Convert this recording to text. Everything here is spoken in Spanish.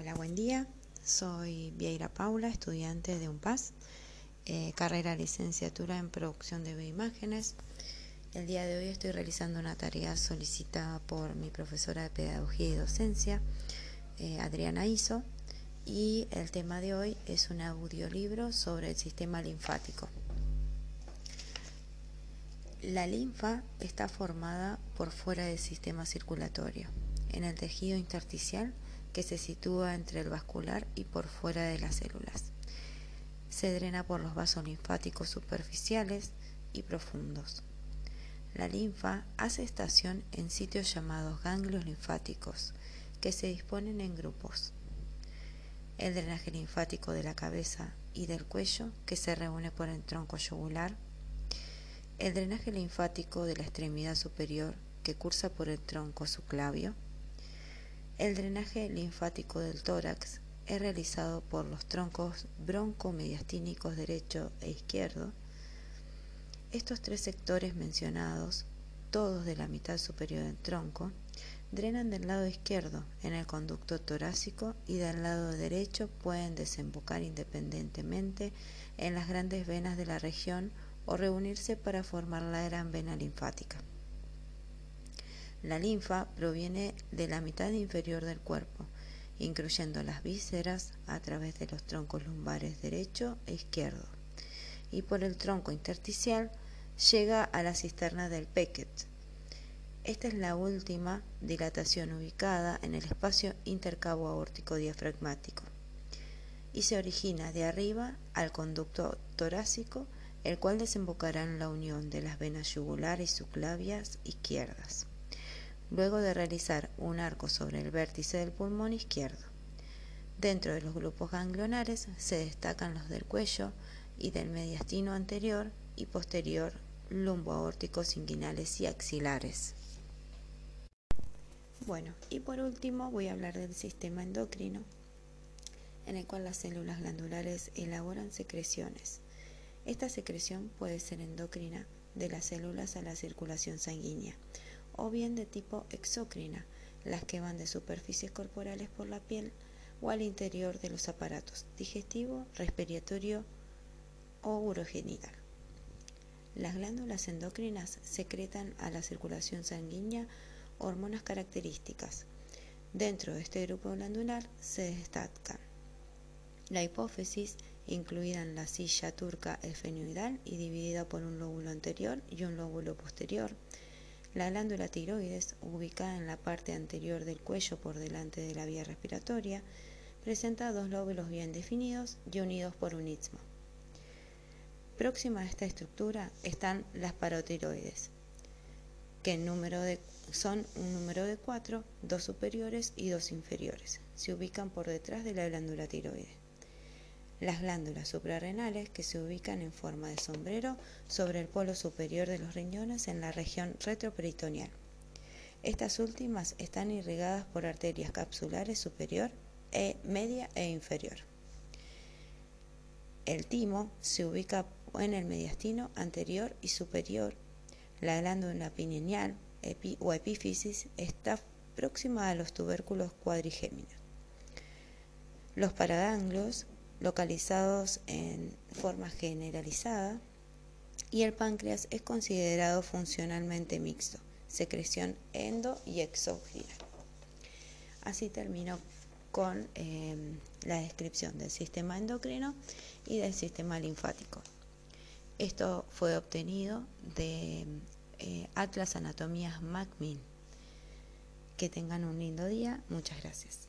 Hola, buen día. Soy Vieira Paula, estudiante de UNPAS, eh, carrera licenciatura en producción de bioimágenes. El día de hoy estoy realizando una tarea solicitada por mi profesora de pedagogía y docencia, eh, Adriana Iso, y el tema de hoy es un audiolibro sobre el sistema linfático. La linfa está formada por fuera del sistema circulatorio, en el tejido intersticial que se sitúa entre el vascular y por fuera de las células. Se drena por los vasos linfáticos superficiales y profundos. La linfa hace estación en sitios llamados ganglios linfáticos, que se disponen en grupos. El drenaje linfático de la cabeza y del cuello, que se reúne por el tronco yugular. El drenaje linfático de la extremidad superior, que cursa por el tronco subclavio el drenaje linfático del tórax es realizado por los troncos broncomediastínicos derecho e izquierdo. Estos tres sectores mencionados, todos de la mitad superior del tronco, drenan del lado izquierdo en el conducto torácico y del lado derecho pueden desembocar independientemente en las grandes venas de la región o reunirse para formar la gran vena linfática. La linfa proviene de la mitad inferior del cuerpo, incluyendo las vísceras a través de los troncos lumbares derecho e izquierdo, y por el tronco intersticial llega a la cisterna del Pecket. Esta es la última dilatación ubicada en el espacio intercabo aórtico diafragmático y se origina de arriba al conducto torácico, el cual desembocará en la unión de las venas yugulares y subclavias izquierdas luego de realizar un arco sobre el vértice del pulmón izquierdo. Dentro de los grupos ganglionares se destacan los del cuello y del mediastino anterior y posterior lumboaórticos inguinales y axilares. Bueno, y por último voy a hablar del sistema endocrino, en el cual las células glandulares elaboran secreciones. Esta secreción puede ser endocrina de las células a la circulación sanguínea o bien de tipo exócrina, las que van de superficies corporales por la piel o al interior de los aparatos digestivo, respiratorio o urogenital. Las glándulas endocrinas secretan a la circulación sanguínea hormonas características. Dentro de este grupo glandular se destacan la hipófisis, incluida en la silla turca efenoidal y dividida por un lóbulo anterior y un lóbulo posterior, la glándula tiroides, ubicada en la parte anterior del cuello por delante de la vía respiratoria, presenta dos lóbulos bien definidos y unidos por un istmo. Próxima a esta estructura están las parotiroides, que número son un número de cuatro, dos superiores y dos inferiores. Se ubican por detrás de la glándula tiroides las glándulas suprarrenales que se ubican en forma de sombrero sobre el polo superior de los riñones en la región retroperitoneal. Estas últimas están irrigadas por arterias capsulares superior, e, media e inferior. El timo se ubica en el mediastino anterior y superior. La glándula pineal o epífisis está próxima a los tubérculos cuadrigéminos. Los paraganglios localizados en forma generalizada y el páncreas es considerado funcionalmente mixto, secreción endo y exógena. Así termino con em, la descripción del sistema endocrino y del sistema linfático. Esto fue obtenido de eh, Atlas Anatomías Macmillan. Que tengan un lindo día. Muchas gracias.